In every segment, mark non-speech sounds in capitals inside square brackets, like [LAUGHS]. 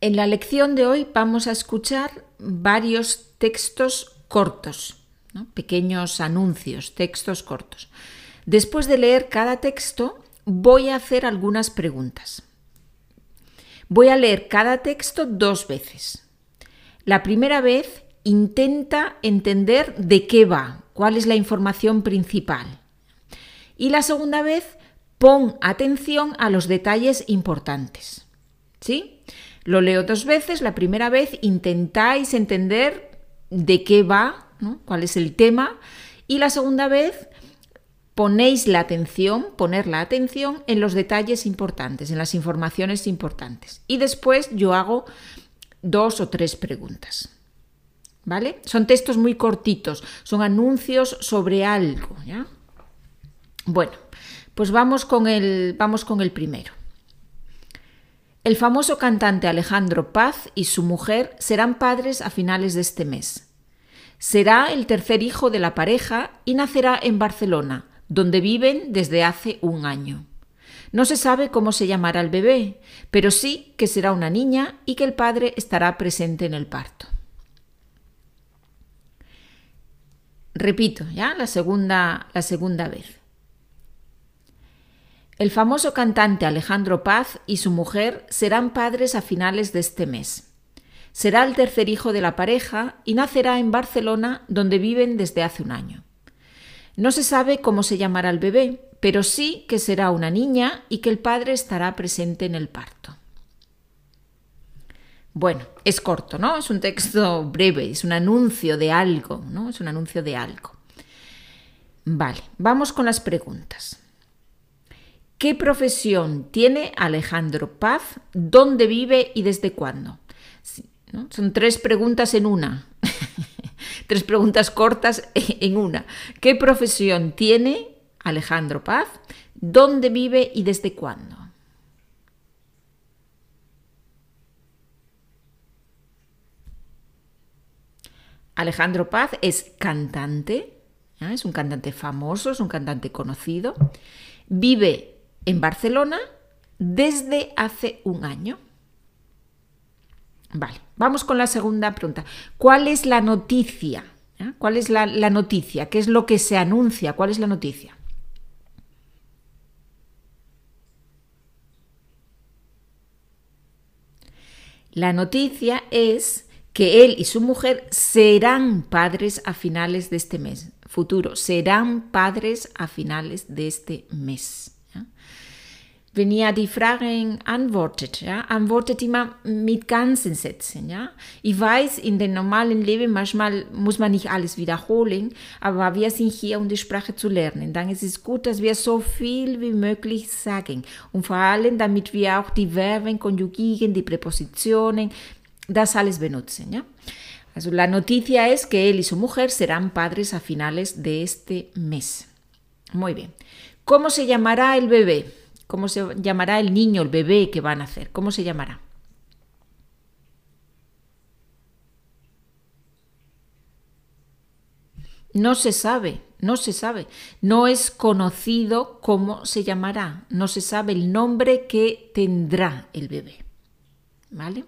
En la lección de hoy vamos a escuchar varios textos cortos, pequeños anuncios, textos cortos. Después de leer cada texto, voy a hacer algunas preguntas. Voy a leer cada texto dos veces. La primera vez intenta entender de qué va, cuál es la información principal. Y la segunda vez pon atención a los detalles importantes. ¿Sí? Lo leo dos veces. La primera vez intentáis entender de qué va, cuál es el tema. Y la segunda vez ponéis la atención, poner la atención en los detalles importantes, en las informaciones importantes. Y después yo hago dos o tres preguntas. ¿Vale? Son textos muy cortitos, son anuncios sobre algo, ¿ya? Bueno, pues vamos con el, vamos con el primero. El famoso cantante Alejandro Paz y su mujer serán padres a finales de este mes. Será el tercer hijo de la pareja y nacerá en Barcelona, donde viven desde hace un año. No se sabe cómo se llamará el bebé, pero sí que será una niña y que el padre estará presente en el parto. Repito, ya la segunda, la segunda vez. El famoso cantante Alejandro Paz y su mujer serán padres a finales de este mes. Será el tercer hijo de la pareja y nacerá en Barcelona, donde viven desde hace un año. No se sabe cómo se llamará el bebé, pero sí que será una niña y que el padre estará presente en el parto. Bueno, es corto, ¿no? Es un texto breve, es un anuncio de algo, ¿no? Es un anuncio de algo. Vale, vamos con las preguntas. ¿Qué profesión tiene Alejandro Paz? ¿Dónde vive y desde cuándo? Son tres preguntas en una. [LAUGHS] tres preguntas cortas [LAUGHS] en una. ¿Qué profesión tiene Alejandro Paz? ¿Dónde vive y desde cuándo? Alejandro Paz es cantante, es un cantante famoso, es un cantante conocido. Vive en Barcelona desde hace un año. Vale, vamos con la segunda pregunta. ¿Cuál es la noticia? ¿Eh? ¿Cuál es la, la noticia? ¿Qué es lo que se anuncia? ¿Cuál es la noticia? La noticia es que él y su mujer serán padres a finales de este mes. Futuro, serán padres a finales de este mes. Wenn ihr die Fragen antwortet, ja, antwortet immer mit ganzen Sätzen, ja. Ich weiß, in dem normalen Leben manchmal muss man nicht alles wiederholen, aber wir sind hier, um die Sprache zu lernen. Dann ist es gut, dass wir so viel wie möglich sagen. Und vor allem, damit wir auch die Verben konjugieren, die Präpositionen, das alles benutzen, ja. Also la noticia es que él y su mujer serán padres a finales de este mes. Muy bien. ¿Cómo se llamará el bebé? ¿Cómo se llamará el niño, el bebé que van a hacer? ¿Cómo se llamará? No se sabe, no se sabe. No es conocido cómo se llamará. No se sabe el nombre que tendrá el bebé. ¿Vale?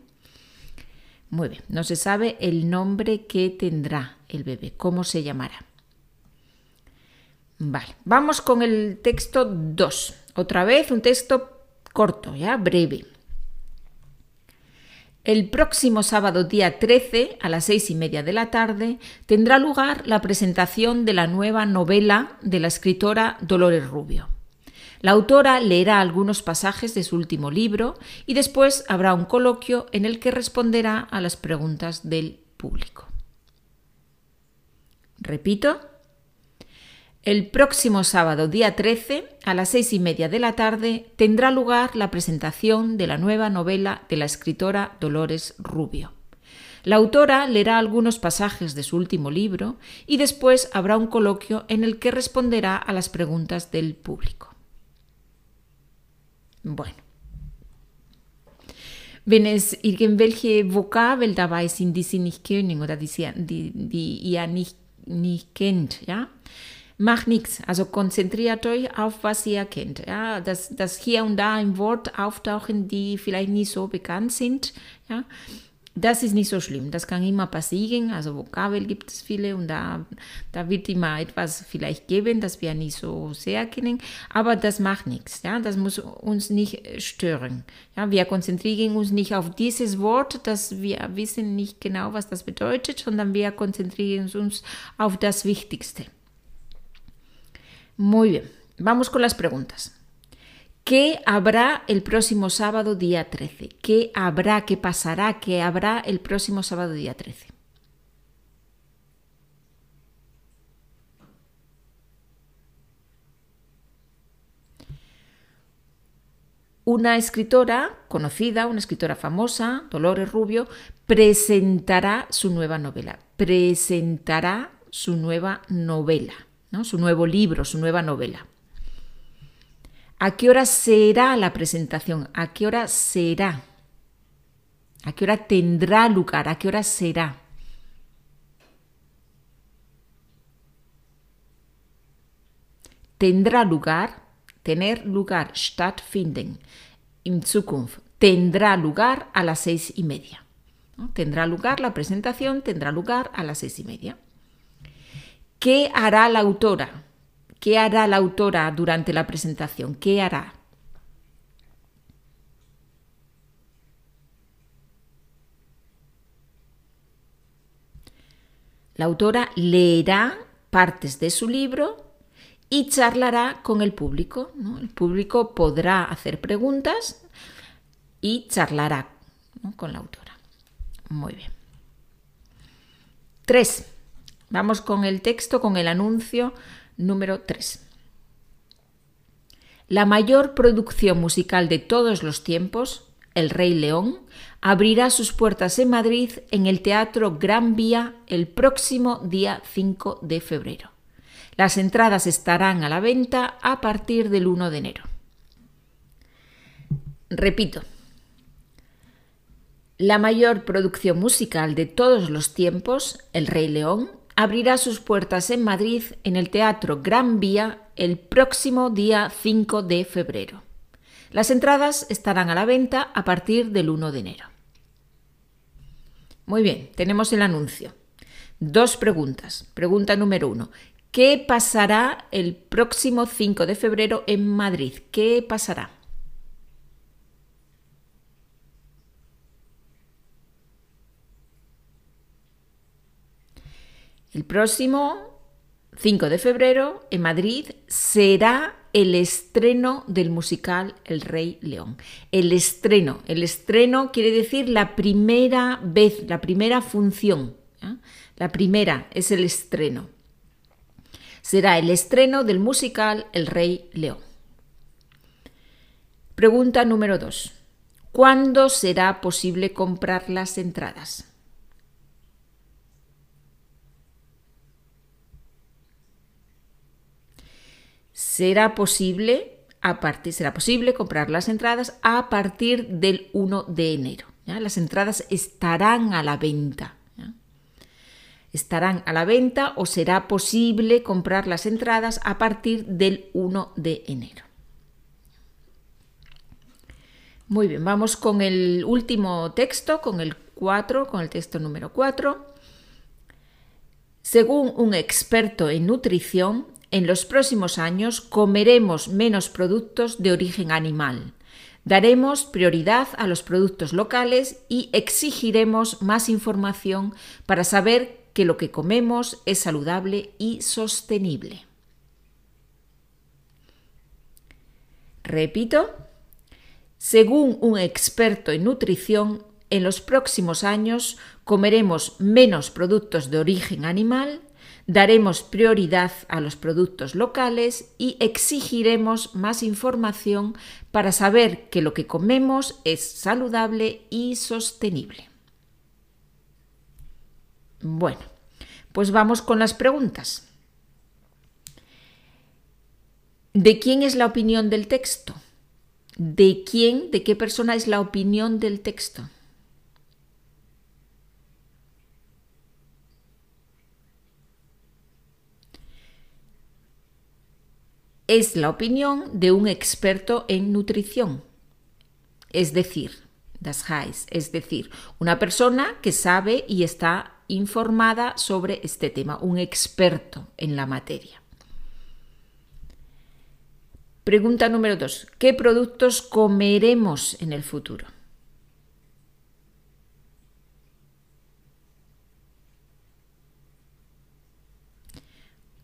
Muy bien, no se sabe el nombre que tendrá el bebé, cómo se llamará. Vale, vamos con el texto 2. Otra vez un texto corto, ya breve. El próximo sábado día 13 a las seis y media de la tarde tendrá lugar la presentación de la nueva novela de la escritora Dolores Rubio. La autora leerá algunos pasajes de su último libro y después habrá un coloquio en el que responderá a las preguntas del público. Repito, el próximo sábado, día 13, a las seis y media de la tarde, tendrá lugar la presentación de la nueva novela de la escritora Dolores Rubio. La autora leerá algunos pasajes de su último libro y después habrá un coloquio en el que responderá a las preguntas del público. Bueno. Wenn es irgendwelche Vokabel dabei sind, die Sie nicht oder die, die, die ihr nicht, nicht kennt, ja, Macht nichts, also konzentriert euch auf, was ihr kennt. Ja, dass, dass hier und da ein Wort auftauchen, die vielleicht nicht so bekannt sind. Ja, das ist nicht so schlimm, das kann immer passieren. Also Vokabel gibt es viele und da, da wird immer etwas vielleicht geben, das wir nicht so sehr kennen, aber das macht nichts. Ja? Das muss uns nicht stören. Ja? Wir konzentrieren uns nicht auf dieses Wort, das wir wissen nicht genau, was das bedeutet, sondern wir konzentrieren uns auf das Wichtigste. Muy bien, vamos con las preguntas. ¿Qué habrá el próximo sábado día 13? ¿Qué habrá, qué pasará, qué habrá el próximo sábado día 13? Una escritora conocida, una escritora famosa, Dolores Rubio, presentará su nueva novela. Presentará su nueva novela, su nuevo libro, su nueva novela. ¿A qué hora será la presentación? ¿A qué hora será? ¿A qué hora tendrá lugar? ¿A qué hora será? Tendrá lugar, tener lugar, stattfinden, in Zukunft. Tendrá lugar a las seis y media. Tendrá lugar la presentación, tendrá lugar a las seis y media. ¿Qué hará la autora? ¿Qué hará la autora durante la presentación? ¿Qué hará? La autora leerá partes de su libro y charlará con el público. El público podrá hacer preguntas y charlará con la autora. Muy bien. Tres. Vamos con el texto, con el anuncio Número 3. La mayor producción musical de todos los tiempos, El Rey León, abrirá sus puertas en Madrid en el Teatro Gran Vía el próximo día 5 de febrero. Las entradas estarán a la venta a partir del 1 de enero. Repito, la mayor producción musical de todos los tiempos, El Rey León, abrirá sus puertas en Madrid en el Teatro Gran Vía el próximo día 5 de febrero. Las entradas estarán a la venta a partir del 1 de enero. Muy bien, tenemos el anuncio. Dos preguntas. Pregunta número uno. ¿Qué pasará el próximo 5 de febrero en Madrid? ¿Qué pasará? El próximo 5 de febrero en Madrid será el estreno del musical El Rey León. El estreno, el estreno quiere decir la primera vez, la primera función. La primera es el estreno. Será el estreno del musical El Rey León. Pregunta número 2. ¿Cuándo será posible comprar las entradas? Será posible, a partir, será posible comprar las entradas a partir del 1 de enero. Las entradas estarán a la venta. Estarán a la venta o será posible comprar las entradas a partir del 1 de enero. Muy bien, vamos con el último texto, con el 4, con el texto número 4. Según un experto en nutrición, en los próximos años comeremos menos productos de origen animal. Daremos prioridad a los productos locales y exigiremos más información para saber que lo que comemos es saludable y sostenible. Repito, según un experto en nutrición, en los próximos años comeremos menos productos de origen animal Daremos prioridad a los productos locales y exigiremos más información para saber que lo que comemos es saludable y sostenible. Bueno, pues vamos con las preguntas. ¿De quién es la opinión del texto? ¿De quién, de qué persona es la opinión del texto? Es la opinión de un experto en nutrición. Es decir, das heißt, es decir, una persona que sabe y está informada sobre este tema, un experto en la materia. Pregunta número dos. ¿Qué productos comeremos en el futuro?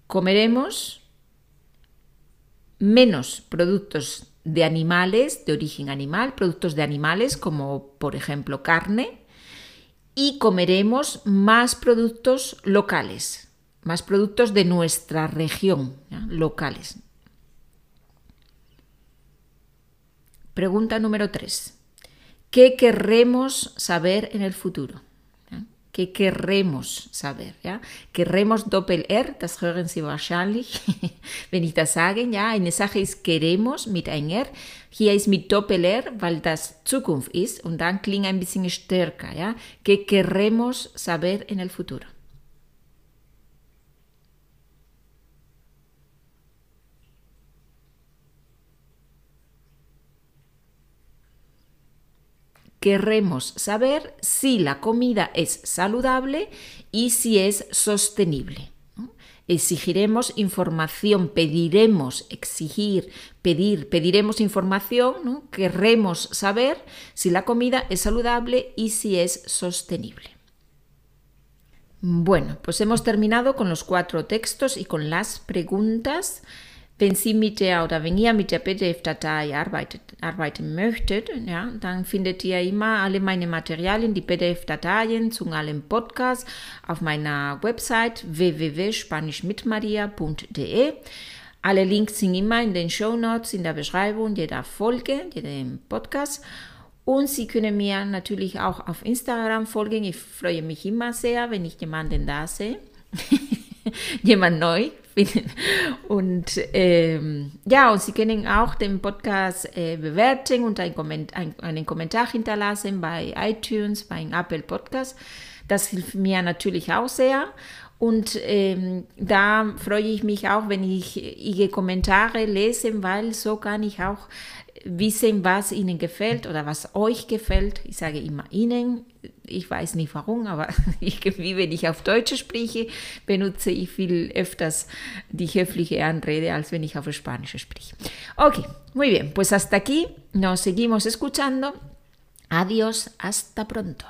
Comeremos menos productos de animales, de origen animal, productos de animales como por ejemplo carne, y comeremos más productos locales, más productos de nuestra región, locales. Pregunta número 3. ¿Qué querremos saber en el futuro? ¿Qué querremos saber? ¿ya? Queremos Doppel-R, das hören Sie wahrscheinlich, [LAUGHS] wenn ich das sage. Ja? Eine Sache ist queremos mit ein R. Hier ist mit Doppel-R, weil das Zukunft ist und dann klingt ein bisschen stärker. ¿ya? ¿Qué queremos saber en el futuro? Querremos saber si la comida es saludable y si es sostenible. Exigiremos información, pediremos, exigir, pedir, pediremos información, querremos saber si la comida es saludable y si es sostenible. Bueno, pues hemos terminado con los cuatro textos y con las preguntas. Wenn Sie mit der oder wenn ihr mit der PDF-Datei arbeitet, arbeiten möchtet, ja, dann findet ihr immer alle meine Materialien, die PDF-Dateien zu allen Podcasts auf meiner Website www.spanischmitmaria.de. Alle Links sind immer in den Show Notes, in der Beschreibung jeder Folge, jedem Podcast. Und Sie können mir natürlich auch auf Instagram folgen. Ich freue mich immer sehr, wenn ich jemanden da sehe. [LAUGHS] Jemand neu Und ähm, ja, und Sie können auch den Podcast äh, bewerten und ein Komment ein, einen Kommentar hinterlassen bei iTunes, bei Apple Podcast. Das hilft mir natürlich auch sehr. Und ähm, da freue ich mich auch, wenn ich Ihre Kommentare lese, weil so kann ich auch wissen, was Ihnen gefällt oder was euch gefällt. Ich sage immer Ihnen. Ich weiß nicht warum, aber [LAUGHS] ich, wie wenn ich auf Deutsch spreche, benutze ich viel öfters die höfliche Anrede, als wenn ich auf Spanisch spreche. Ok, muy bien, pues hasta aquí nos seguimos escuchando. Adiós, hasta pronto.